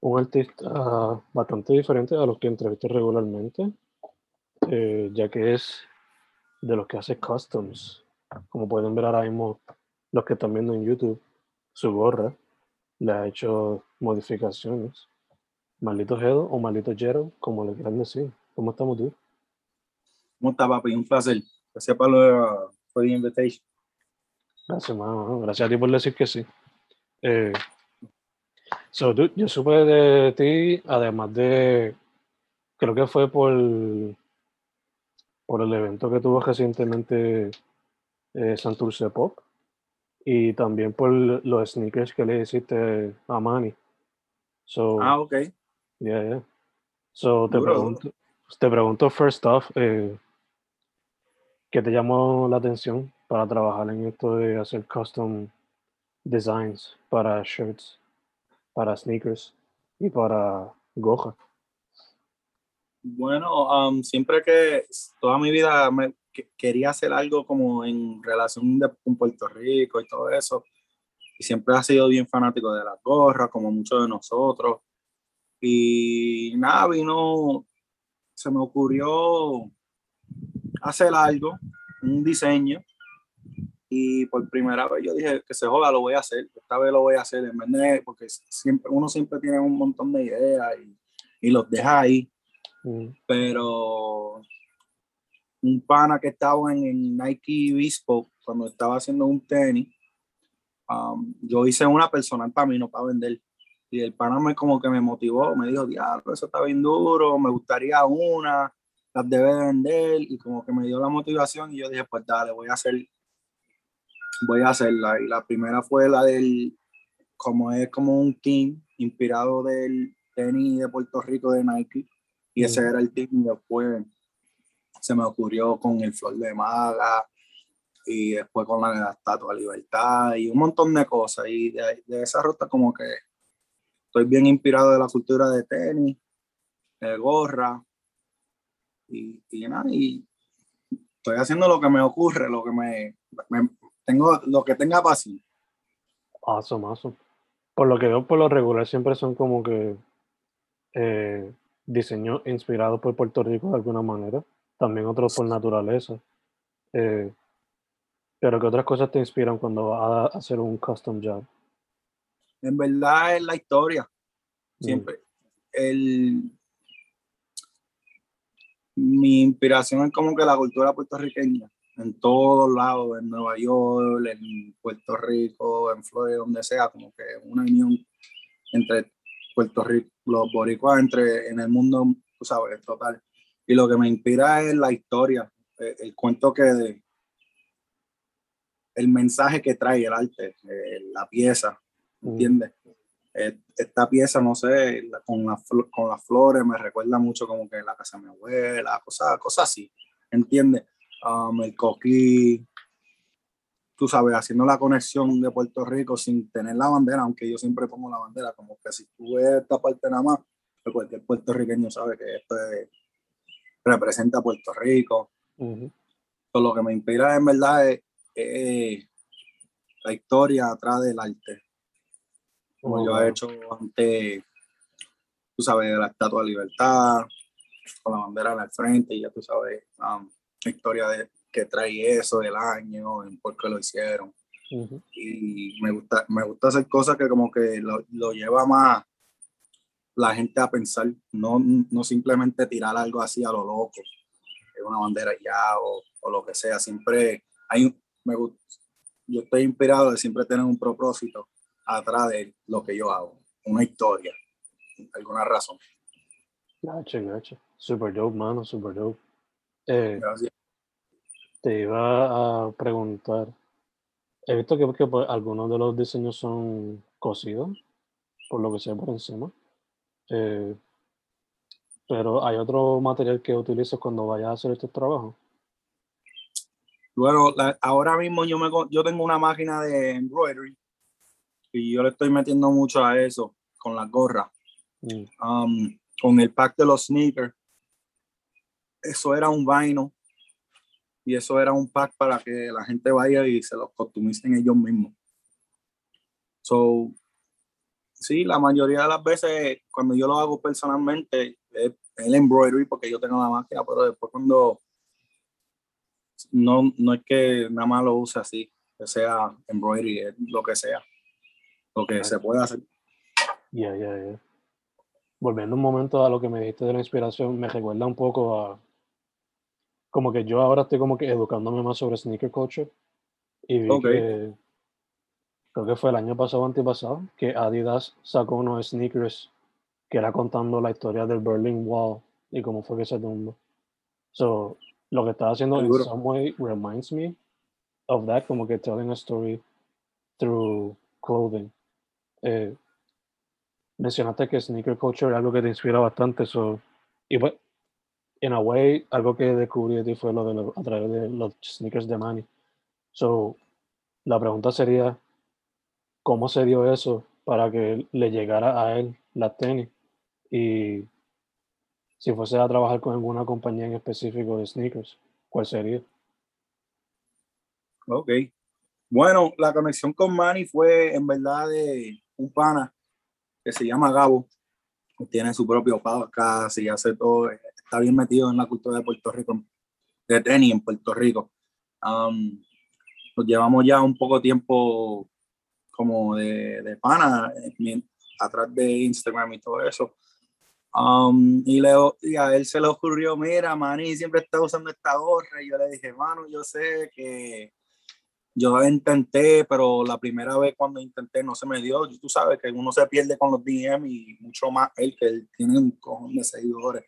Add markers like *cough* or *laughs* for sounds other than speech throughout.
un artista bastante diferente a los que entrevisto regularmente, eh, ya que es de los que hace customs. Como pueden ver ahora mismo, los que están viendo en YouTube, su gorra le ha hecho modificaciones. Maldito Jedo o Maldito Jero, como le quieran decir. ¿Cómo estamos tú? ¿Cómo está, papi? Un placer. Gracias por la, la invitation. Gracias, mano. Gracias a ti por decir que sí. Eh, so, dude, yo supe de ti, además de, creo que fue por, por el evento que tuvo recientemente eh, Santurce Pop y también por los sneakers que le hiciste a Manny. So, Ah, ok. yeah, yeah. So, te Duro, pregunto, te pregunto first off, eh, ¿qué te llamó la atención para trabajar en esto de hacer custom designs para shirts, para sneakers y para goja? Bueno, um, siempre que toda mi vida me que- quería hacer algo como en relación de- con Puerto Rico y todo eso. Y siempre ha sido bien fanático de las gorras, como muchos de nosotros. Y nada, vino, se me ocurrió hacer algo, un diseño. Y por primera vez yo dije que se joda, lo voy a hacer. Esta vez lo voy a hacer en vez de, porque siempre, uno siempre tiene un montón de ideas y, y los deja ahí Mm, pero un pana que estaba en, en Nike Bespoke cuando estaba haciendo un tenis, um, yo hice una personal para mí, no para vender. Y el pana me como que me motivó, me dijo, diablo, eso está bien duro, me gustaría una, las debe de vender, y como que me dio la motivación y yo dije, pues dale, voy a hacer, voy a hacerla. Y la primera fue la del, como es como un team inspirado del tenis de Puerto Rico de Nike y ese Mm. era el team. Y después se me ocurrió con el Flor de Maga y después con la, la Estatua de Libertad y un montón de cosas. Y de, de esa ruta, como que estoy bien inspirado de la cultura de tenis, de gorra y, y nada. Y estoy haciendo lo que me ocurre, lo que me, me- tengo, lo que tenga pasión. Awesome, awesome. Por lo que veo, por lo regular siempre son como que eh, diseños inspirados por Puerto Rico de alguna manera, también otros por naturaleza. Eh, pero ¿qué otras cosas te inspiran cuando vas a hacer un custom job? En verdad es la historia. Mm. Siempre. El, mi inspiración es como que la cultura puertorriqueña, en todos lados, en Nueva York, en Puerto Rico, en Florida, donde sea, como que una unión entre Puerto Rico, los boricuas, entre en el mundo, tú sabes, total. Y lo que me inspira es la historia, el, el cuento que de, el mensaje que trae el arte, eh, la pieza, Mm. ¿entiendes? Eh, esta pieza, no sé, la- con, la con las flores me recuerda mucho como que la casa de mi abuela, cosas, cosas así, ¿entiendes? Um, el coquí, tú sabes, haciendo la conexión de Puerto Rico sin tener la bandera, aunque yo siempre pongo la bandera, como que si tú ves esta parte nada más, pues cualquier puertorriqueño sabe que esto es representa a Puerto Rico. lo que me inspira en verdad es, la historia atrás del arte. Como yo he hecho antes, tú sabes, la Estatua de Libertad, con la bandera en el frente, y ya tú sabes um, la historia de, que trae eso del año, en por qué lo hicieron. Y me gusta, me gusta hacer cosas que como que lo, lo lleva más la gente a pensar, no, no simplemente tirar algo así a lo loco, una bandera ya o, o lo que sea, siempre hay, me gusta, yo estoy inspirado de siempre tener un propósito atrás de lo que yo hago, una historia, alguna razón. Gacho, gacho. Super dope, mano, super dope. Eh. Te iba a preguntar, he visto que, que pues, algunos de los diseños son cosidos, por lo que sé por encima. Eh, pero ¿hay otro material que utilices cuando vayas a hacer estos trabajos? Bueno, ahora mismo yo, me, yo tengo una máquina de embroidery y yo le estoy metiendo mucho a eso con la gorra. Mm. Um, con el pack de los sneakers. Eso era un vaino y eso era un pack para que la gente vaya y se los costumicen ellos mismos. So, sí, la mayoría de las veces cuando yo lo hago personalmente es el embroidery porque yo tengo la máquina, pero después cuando no, no es que nada más lo use así, que sea embroidery, lo que sea, lo que se puede hacer. Ya, ya, ya. Volviendo un momento a lo que me dijiste de la inspiración, me recuerda un poco a como que yo ahora estoy como que educándome más sobre sneaker culture y vi que creo que fue el año pasado o antepasado que Adidas sacó unos sneakers que era contando la historia del Berlin Wall y cómo fue que se tumbó. So, lo que está haciendo en some way reminds me of that, como que telling a story through clothing. Eh, mencionaste que sneaker culture es algo que te inspira bastante, so, y pues, in a way, algo que descubrí de ti fue lo de a través de los sneakers de Manny. So, la pregunta sería, ¿cómo se dio eso para que le llegara a él la tenis? Y si fuese a trabajar con alguna compañía en específico de sneakers, ¿cuál sería? Ok. Bueno, la conexión con Manny fue en verdad de un pana que se llama Gabo. Tiene su propio podcast y hace todo. Está bien metido en la cultura de Puerto Rico, de tenis en Puerto Rico. Um, nos llevamos ya un poco tiempo como de, de pana eh, atrás de Instagram y todo eso. Um, y, le, y a él se le ocurrió, mira, Manny siempre está usando esta gorra. Y yo le dije, mano, yo sé que yo intenté, pero la primera vez cuando intenté no se me dio. Tú sabes que uno se pierde con los DM y mucho más él, que él tiene un cojón de seguidores.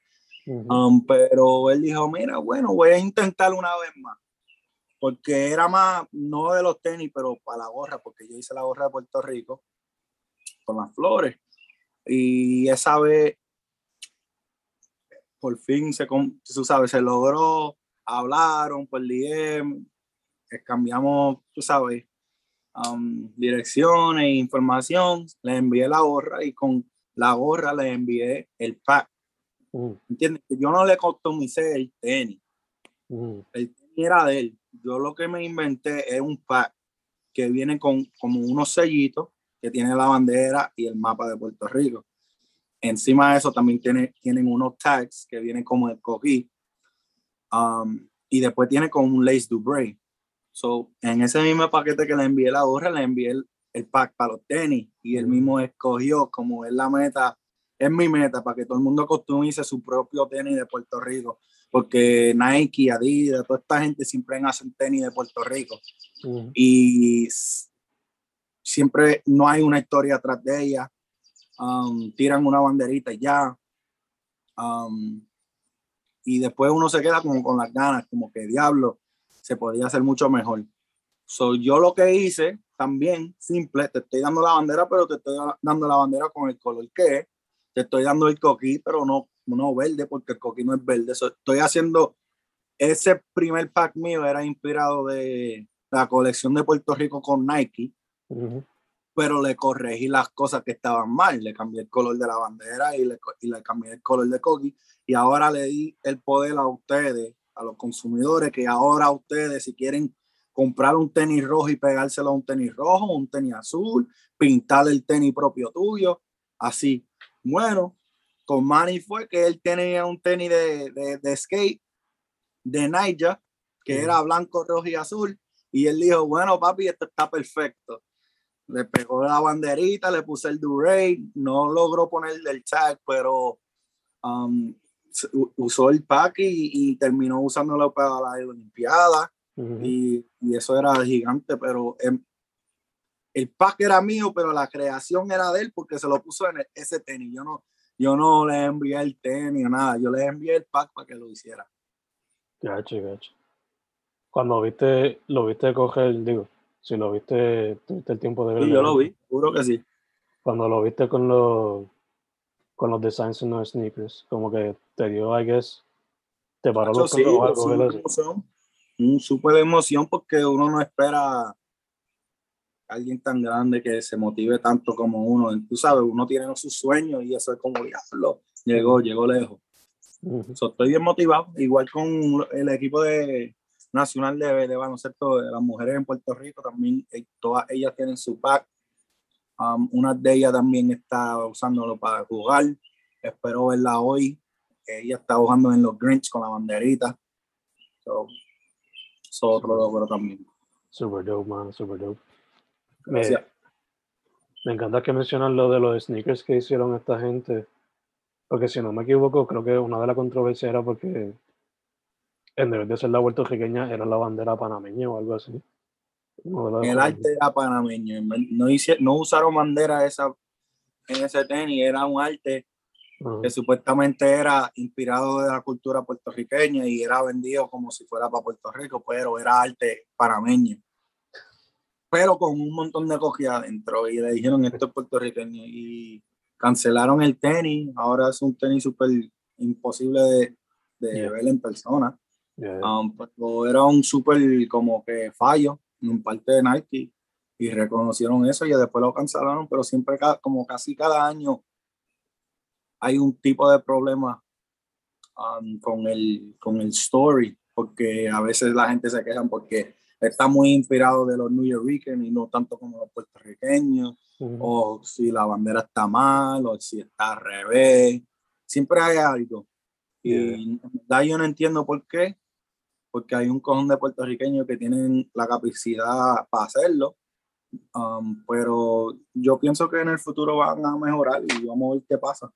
Um, pero él dijo, mira, bueno, voy a intentar una vez más. Porque era más, no de los tenis, pero para la gorra, porque yo hice la gorra de Puerto Rico con las flores. Y esa vez, por fin, se, tú sabes, se logró, hablaron por DM, cambiamos, tú sabes, um, direcciones información, le envié la gorra y con la gorra le envié el pack. Mm. ¿Entiendes? Yo no le customicé el tenis. Mm. El tenis era de él. Yo lo que me inventé es un pack que viene con como unos sellitos que tiene la bandera y el mapa de Puerto Rico. Encima de eso también tiene, tienen unos tags que vienen como el coquí. Um, y después tiene como un lace Dubray. So, en ese mismo paquete que le envié la gorra, le envié el, el pack para los tenis y él mismo escogió como es la meta, es mi meta para que todo el mundo customice su propio tenis de Puerto Rico, porque Nike, Adidas, toda esta gente siempre hacen tenis de Puerto Rico y siempre no hay una historia atrás de ella, um, tiran una banderita y ya. Um, y después uno se queda como con las ganas, como que diablo, se podía hacer mucho mejor. So, yo lo que hice también, simple, te estoy dando la bandera, pero te estoy dando la bandera con el color que es. Te estoy dando el coquí, pero no, no verde, porque el coquí no es verde. estoy haciendo, ese primer pack mío era inspirado de la colección de Puerto Rico con Nike. pero le corregí las cosas que estaban mal. Le cambié el color de la bandera y le, y le cambié el color de Coqui. Y ahora le di el poder a ustedes, a los consumidores, que ahora ustedes, si quieren comprar un tenis rojo y pegárselo a un tenis rojo, un tenis azul, pintar el tenis propio tuyo, así. Bueno, con Manny fue que él tenía un tenis de, de, de skate de Naya, que era blanco, rojo y azul, y él dijo, bueno, papi, esto está perfecto. Le pegó la banderita, le puse el Duray, no logró ponerle el tag, pero um, usó el pack y, y, terminó usándolo para la Olimpiada. Uh -huh. y, y, eso era gigante, pero el, el pack era mío, pero la creación era de él porque se lo puso en el, ese tenis. Yo no, yo no le envié el tenis o nada, yo le envié el pack para que lo hiciera. Gacho, gacho. Cuando viste, lo viste coger, digo, si lo viste, tuviste el tiempo de verlo. Sí, yo lo vi, juro que sí. Cuando lo viste con los con los designs en los sneakers, como que te dio, I guess, te paró Gacho, los sí, algo, emoción, un súper emoción porque uno no espera alguien tan grande que se motive tanto como uno. Tú sabes, uno tiene sus sueños y eso es como diablo. Llegó, llegó lejos. So, estoy bien motivado, igual con el equipo de nacional de, de baloncesto de las mujeres en Puerto Rico, también eh, todas ellas tienen su pack. Um, una de ellas también está usándolo para jugar. Espero verla hoy. Ella está jugando en los Grinch con la banderita. So, eso otro logro también. Super dope, man, super dope. Me, Gracias. me encanta que mencionas lo de los sneakers que hicieron esta gente, porque si no me equivoco, creo que una de las controversias era porque en vez de ser la puertorriqueña era la bandera panameña o algo así. El arte era panameño. No, hice, no usaron bandera esa, en ese tenis, era un arte que supuestamente era inspirado de la cultura puertorriqueña y era vendido como si fuera para Puerto Rico, pero era arte panameño. Pero con un montón de cogida adentro y le dijeron esto es puertorriqueño y cancelaron el tenis. Ahora es un tenis súper imposible de, de Yeah. ver en persona. Yeah, Um, pero era un súper como que fallo en parte de Nike y reconocieron eso y después lo cancelaron, pero siempre como casi cada año hay un tipo de problema um, con, el, con el story, porque a veces la gente se quejan porque está muy inspirado de los New Yorkers y no tanto como los puertorriqueños, Ujú. o si la bandera está mal, o si está al revés. Siempre hay algo. Y Yeah. en verdad yo no entiendo por qué, porque hay un cojón de puertorriqueños que tienen la capacidad para hacerlo, um, pero yo pienso que en el futuro van a mejorar y vamos a ver qué pasa.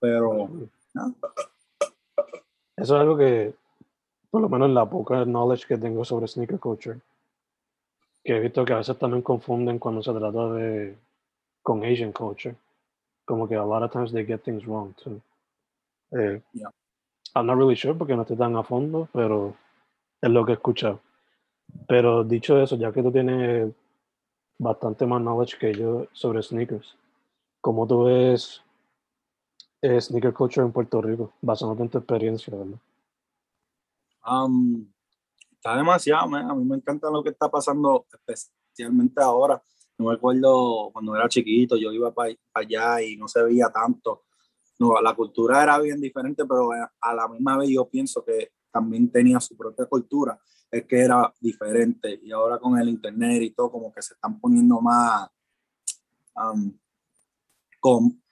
Pero no, Eso es algo que, por lo menos la poca knowledge que tengo sobre sneaker culture, que he visto que a veces también confunden cuando se trata de con Asian culture. Como que a lot of times they get things wrong too. Eh, Yeah. I'm not really sure porque no estoy tan a fondo, pero es lo que he escuchado. Pero dicho eso, ya que tú tienes bastante más knowledge que yo sobre sneakers, ¿cómo tú ves eh, sneaker culture en Puerto Rico, basándote en tu experiencia, ¿verdad? Um, está demasiado, man. a mí me encanta lo que está pasando, especialmente ahora. No me acuerdo cuando era chiquito, yo iba para allá y no se veía tanto. No, la cultura era bien diferente, pero a a la misma vez yo pienso que también tenía su propia cultura, es que era diferente. Y ahora con el internet y todo, como que se están poniendo más um, con,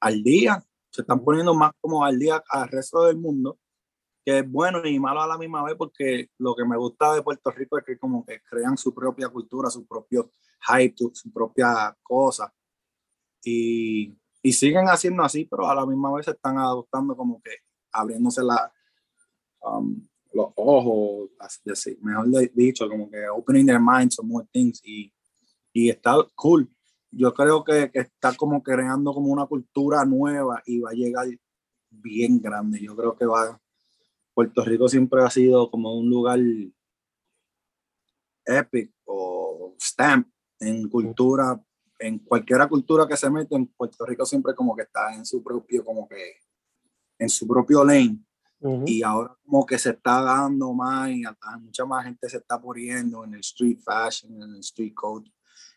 al día, se están poniendo más como al día al resto del mundo, que es bueno y malo a la misma vez, porque lo que me gusta de Puerto Rico es que como que crean su propia cultura, su propio hype, su, propia cosa. Y, y siguen haciendo así, pero a la misma vez se están adoptando como que abriéndose la, um, los ojos, así mejor dicho, como que opening their minds to more things y, y está cool. Yo creo que, que está como creando como una cultura nueva y va a llegar bien grande. Yo creo que va, Puerto Rico siempre ha sido como un lugar epic o stamp en cultura, en cualquiera cultura que se mete en Puerto Rico siempre como que está en su propio, como que en su propio lane Ujú. y ahora como que se está dando más y hasta mucha más gente se está poniendo en el street fashion, en el street code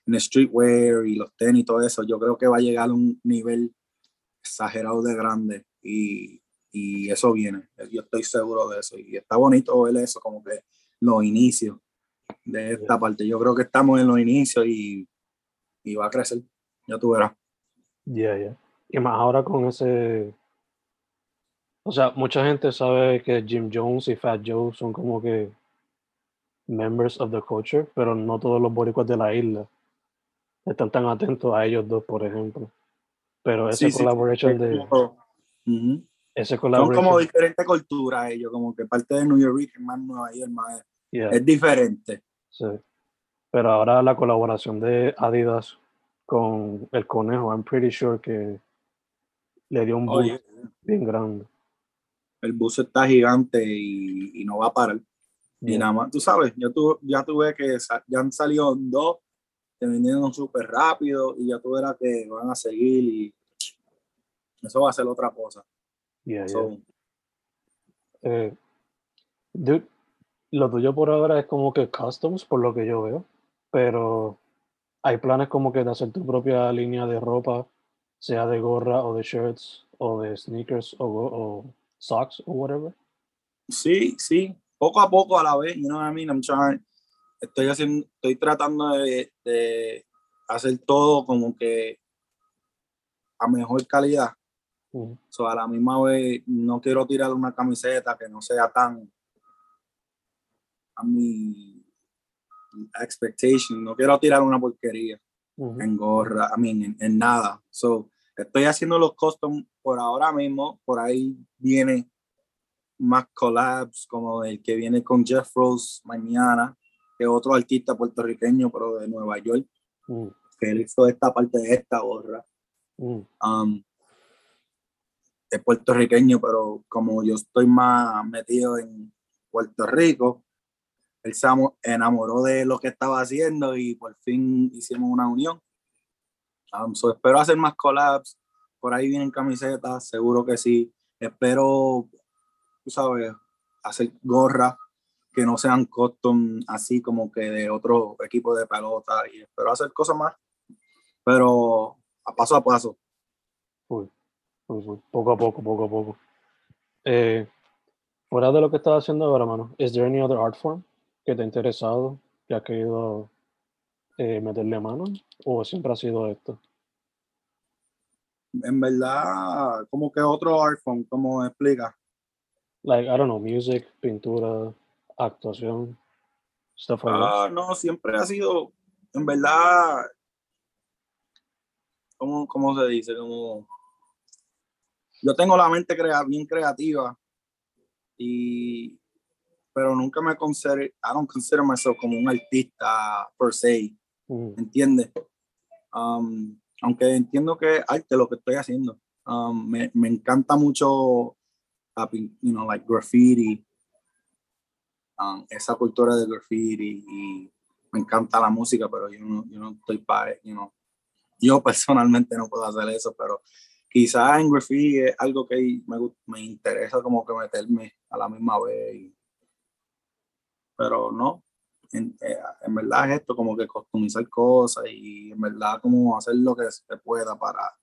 en streetwear y los tenis y todo eso, yo creo que va a llegar a un nivel exagerado de grande y, y eso viene. Yo estoy seguro de eso. Y está bonito ver eso, como que los inicios de esta parte. Yo creo que estamos en los inicios y, y va a crecer. Ya tú verás. Ya, ya. Y más ahora con ese. O sea, mucha gente sabe que Jim Jones y Fat Joe son como que members of the culture, pero no todos los boricuas de la isla están tan atentos a ellos dos, por ejemplo. Pero ese Sí, sí, collaboration de. Ujú. Ese Son como diferentes culturas ellos, como que parte de New York es más Nueva York, más yeah, es diferente. sí. Pero ahora la colaboración de Adidas con el conejo, I'm pretty sure que le dio un boost Oye, bien grande. el bus está gigante y, y no va a parar. Y Yeah. nada más, tú sabes, yo tu, ya tuve que ya han salido dos que vinieron súper rápido y ya tú verás que van a seguir y eso va a ser otra cosa. Yeah, yeah. So, Eh, dude, lo tuyo por ahora es como que customs, por lo que yo veo, pero hay planes como que de hacer tu propia línea de ropa, sea de gorra o de shirts o de sneakers o, o socks o whatever. sí, sí, poco a poco a la vez, you know what I mean? I'm trying, estoy haciendo, estoy tratando de, de hacer todo como que a mejor calidad. Ujú. So, a la misma vez, no quiero tirar una camiseta que no sea tan a mi expectation. No quiero tirar una porquería en gorra, I mean, en, en nada. So, estoy haciendo los custom por ahora mismo. Por ahí viene más collabs, como el que viene con Jeff Rose mañana, que es otro artista puertorriqueño, pero de Nueva York, que él hizo esta parte de esta gorra. um, es puertorriqueño, pero como yo estoy más metido en Puerto Rico, él se amo- enamoró de lo que estaba haciendo y por fin hicimos una unión. Um, so espero hacer más collabs. Por ahí vienen camisetas, seguro que sí. Espero, tú sabes, hacer gorras que no sean custom así como que de otro equipo de pelota y espero hacer cosas más, pero a paso a paso. full. Poco a poco, poco a poco. Eh, fuera de lo que estás haciendo ahora, mano, ¿is there any other art form que te ha interesado, que has querido eh, meterle mano? ¿O siempre ha sido esto? en verdad, como que otro art form, como explica. Like, I don't know, music, pintura, actuación, stuff like that. Ah, no, siempre ha sido, en verdad, ¿cómo, cómo se dice? Como, yo tengo la mente crea, bien creativa, y, pero nunca me considero, I don't consider myself como un artista per se, Mm, ¿entiendes? Um, aunque entiendo que es arte lo que estoy haciendo. Um, me, me encanta mucho, you know, like graffiti, um, esa cultura de graffiti y me encanta la música, pero yo no, yo no estoy para, you know, yo personalmente no puedo hacer eso, pero quizás en graffiti es algo que me, me interesa como que meterme a la misma vez, pero no, en, eh, en verdad es esto como que customizar cosas y en verdad como hacer lo que se pueda para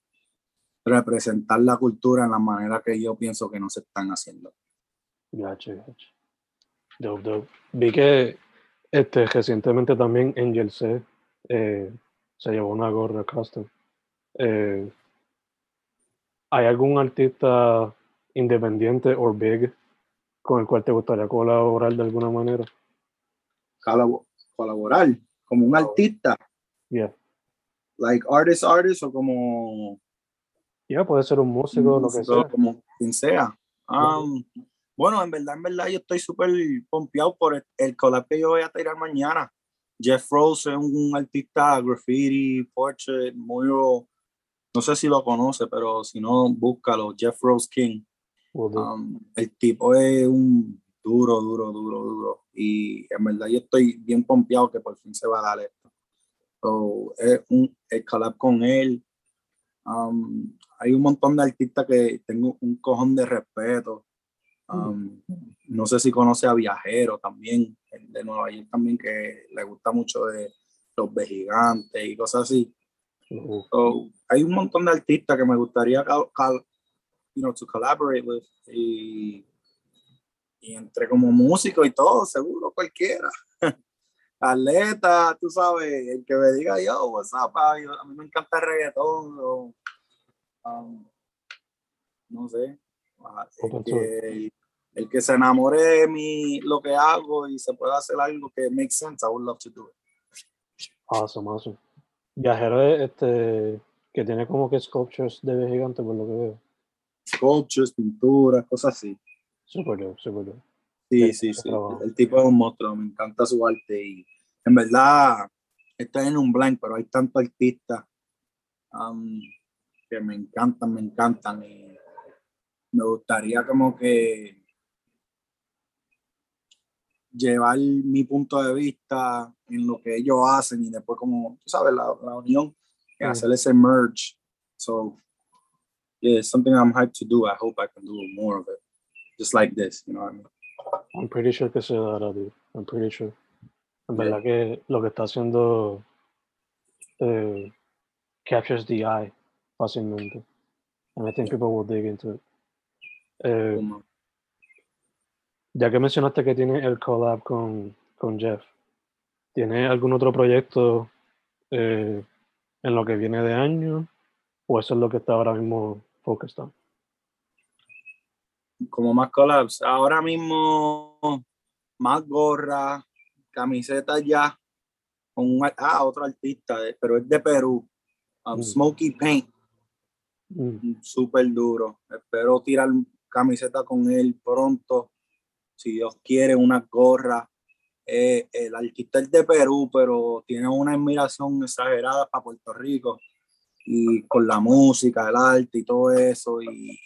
representar la cultura en la manera que yo pienso que no se están haciendo. Gotcha, gotcha. Dope, dope. Vi que este, recientemente también Angel C eh, se llevó una gorra custom. Eh, ¿Hay algún artista independiente o big con el cual te gustaría colaborar de alguna manera? Colabo- colaborar como un artista, Yeah. like artist, artist o como Ya puede ser un músico, lo que sea. como quien sea. Um, bueno, en verdad, en verdad, yo estoy súper pompeado por el, el collab que yo voy a tirar mañana. Jeff Rose es un artista graffiti, portrait, mural. No sé si lo conoce, pero si no, búscalo. Jeff Rose King. Um, el tipo es un duro, duro, duro, duro. Y en verdad yo estoy bien pompeado que por fin se va a dar esto. So, es un el collab con él. Um, hay un montón de artistas que tengo un cojón de respeto. Um, no sé si conoce a Viajero también, el de Nueva York también, que le gusta mucho de los gigantes y cosas así. Uh, So, hay un montón de artistas que me gustaría cal- cal- you know, to collaborate with y, y entre como músico y todo, seguro cualquiera. *laughs* Atleta, tú sabes, el que me diga yo, what's up, yo- a mí me encanta el reggaetón, o, um, no sé, el que, el que se enamore de mí, lo que hago y se pueda hacer algo que makes sense, I would love to do it. awesome, awesome. Viajero es este que tiene como que sculptures de bebé gigante por lo que veo. Sculptures, pinturas, cosas así. Super dope, super dope. Sí, Sí, sí, trabajo. El tipo es un monstruo, me encanta su arte y en verdad estoy en un blank, pero hay tantos artistas um, que me encantan, me encantan y me gustaría como que llevar mi punto de vista en lo que ellos hacen y después como, tú sabes, la, la unión y Mm. hacer ese merge. So, yeah, it's something I'm hyped to do. I hope I can do more of it. Just like this, you know what I mean? I'm pretty sure que se dará, dude. I'm pretty sure. En Yeah. verdad que lo que está haciendo eh, captures the eye fácilmente. And I think people will dig into it. Eh, ya que mencionaste que tiene el collab con, con Jeff, ¿tiene algún otro proyecto eh, en lo que viene de año? ¿O eso es lo que está ahora mismo focused on? como más collabs. Ahora mismo, más gorra, camisetas ya, con un, ah, otro artista, de- pero es de Perú, um, Mm. Smokey Paint, Mm, súper duro. Espero tirar camiseta con él pronto, si Dios quiere, una gorra. Eh, el artista es de Perú, pero tiene una admiración exagerada para Puerto Rico y con la música, el arte y todo eso. Y,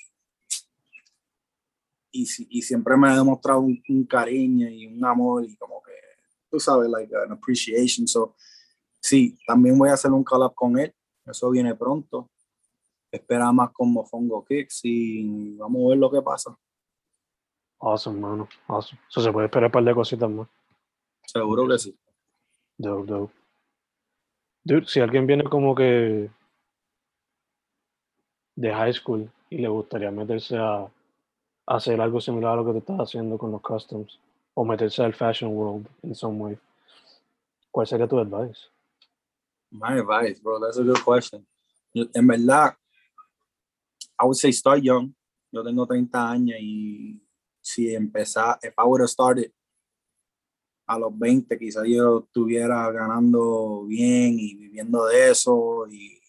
y, y siempre me ha demostrado un, un cariño y un amor y como que, tú sabes, like an appreciation. So, sí, también voy a hacer un collab con él. Eso viene pronto. Espera más con Mofongo Kicks y vamos a ver lo que pasa. awesome, mano. Awesome. So, se puede esperar un par de cositas más. Seguro que sí. Dope, dope. Dude, si alguien viene como que de high school y le gustaría meterse a, a hacer algo similar a lo que te estás haciendo con los customs o meterse al fashion world in some way, ¿cuál sería tu advice? My advice, bro, that's a good question. En verdad, I would say start young. Yo tengo 30 años y si empezar, if I would have started a los 20, quizás yo estuviera ganando bien y viviendo de eso y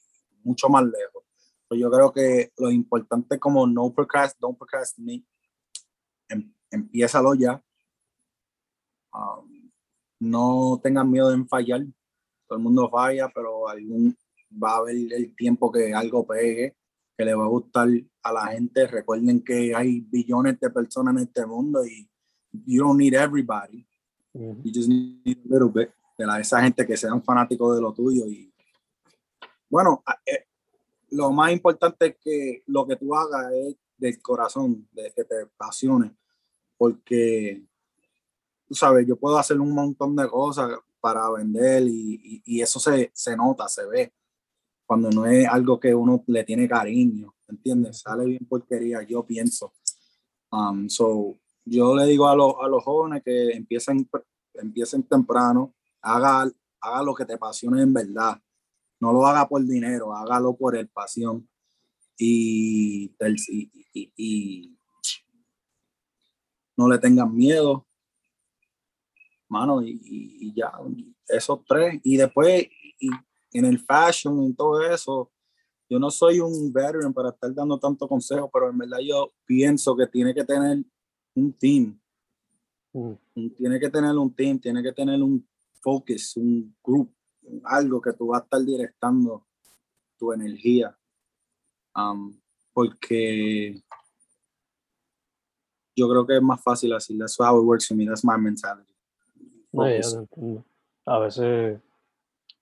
mucho más lejos. Pero yo creo que lo importante como no procrast, don't procrastinate. Em, empiézalo ya. Um, no tengan miedo en fallar todo el mundo falla, pero algún va a haber el tiempo que algo pegue, que le va a gustar a la gente. Recuerden que hay billones de personas en este mundo y you don't need everybody, Ujú. you just need a little bit de la, esa gente que sean fanáticos de lo tuyo y bueno, eh, lo más importante es que lo que tú hagas es del corazón, de que te apasione, porque tú sabes, yo puedo hacer un montón de cosas para vender y, y- y eso se, se nota, se ve, cuando no es algo que uno le tiene cariño, ¿entiendes? Sale bien porquería, yo pienso. Um, so, yo le digo a, los a los jóvenes que empiecen, empiecen temprano, haga, haga lo que te apasione en verdad, no lo haga por dinero, hágalo por el pasión. Y, y- y- y no le tengan miedo, mano, y, ya, esos tres. Y después, en el fashion y todo eso, yo no soy un veteran para estar dando tanto consejo, pero en verdad yo pienso que tiene que tener un team, Mm, tiene que tener un team, tiene que tener un focus, un group, algo que tú vas a estar directando tu energía. Um, porque yo creo que es más fácil así. That's how it works for me. That's my mentality. no. A veces,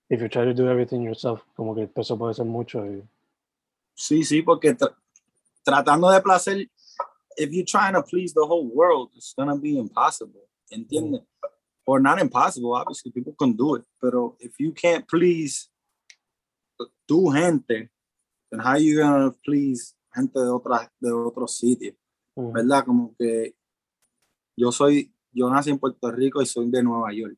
if you try to do everything yourself, como que el peso puede ser mucho y Sí, sí, porque tra- tratando de placer, if you're trying to please the whole world, it's gonna be impossible, ¿entiendes? or not impossible. Obviously, people can do it, pero if you can't please tu gente, then how you gonna please gente de otras de otros sitios? Ujú. ¿Verdad? Como que yo soy, yo nací en Puerto Rico y soy de Nueva York.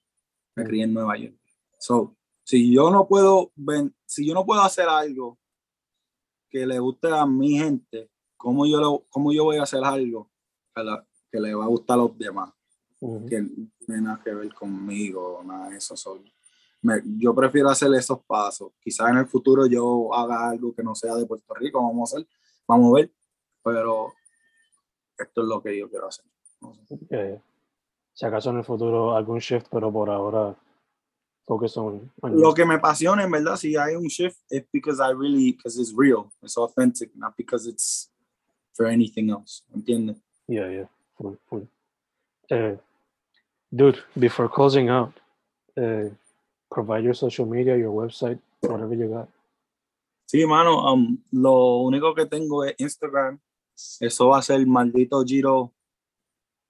Me Mm. crié en Nueva York. So, si yo no puedo ven, si yo no puedo hacer algo que le guste a mi gente, ¿cómo yo, lo, cómo yo voy a hacer algo que, la- que le va a gustar a los demás? Ujú. que no tiene nada que ver conmigo, nada de eso. so, me- yo prefiero hacer esos pasos. Quizás en el futuro yo haga algo que no sea de Puerto Rico, vamos a hacer, vamos a ver, pero esto es lo que yo quiero hacer. No sé. Yeah. Si acaso en el futuro algún shift, pero por ahora focus on, on Lo que me apasiona, en verdad, si hay un shift, es because I really, because it's real, it's authentic, not because it's for anything else. ¿Entiendes? Yeah, yeah, full, full. Uh, dude, before closing out, uh, provide your social media, your website, whatever you got. Sí, mano, um, lo único que tengo es Instagram. Eso va a ser maldito Giro,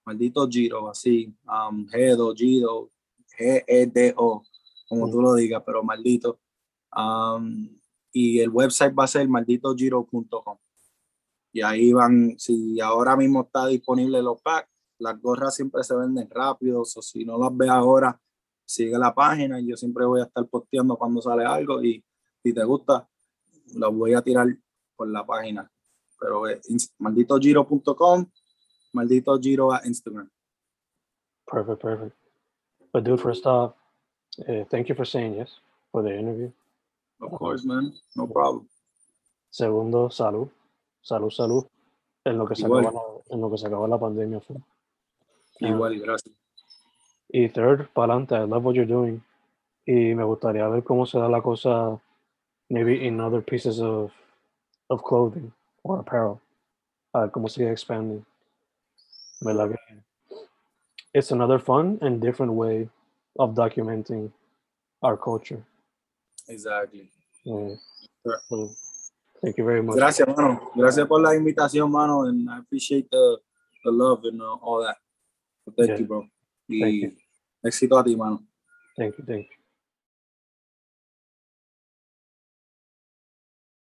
maldito Giro, así, um, G-do, Giro, G-E-D-O, como tú lo digas, pero maldito. Um, y el website va a ser malditogiro.com. Y ahí van, si ahora mismo está disponible los packs, las gorras siempre se venden rápido, o si no las ves ahora, sigue la página y yo siempre voy a estar posteando cuando sale algo y si te gusta, lo voy a tirar por la página. Pero es ins- malditogiro.com, maldito giro a Instagram. Perfect, perfect. But dude, first off, uh, thank you for saying yes for the interview. Of course, man. No problem. Segundo, salud, salud, salud. En lo que se Igual. acaba la, en lo que se acaba la pandemia. fue. Igual, gracias. Y third, para adelante, I love what you're doing. Y me gustaría ver cómo se da la cosa, maybe in other pieces of, of clothing or apparel. Ver cómo sigue expanding. ¿Verdad? It's another fun and different way of documenting our culture. Exactly. Yeah. Sure. So, thank you very much. Gracias, mano. Gracias por la invitación, mano. And I appreciate the, the love and uh, all that. So thank Yeah. you, bro. Y Thank you. éxito a ti, mano. Thank you, thank you.